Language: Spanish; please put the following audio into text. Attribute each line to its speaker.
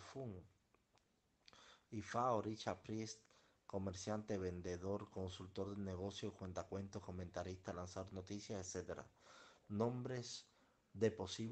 Speaker 1: Fun. IFAO, Richard Priest, comerciante, vendedor, consultor de negocios, cuentacuentos, comentarista, lanzador noticias, etc. Nombres de posibles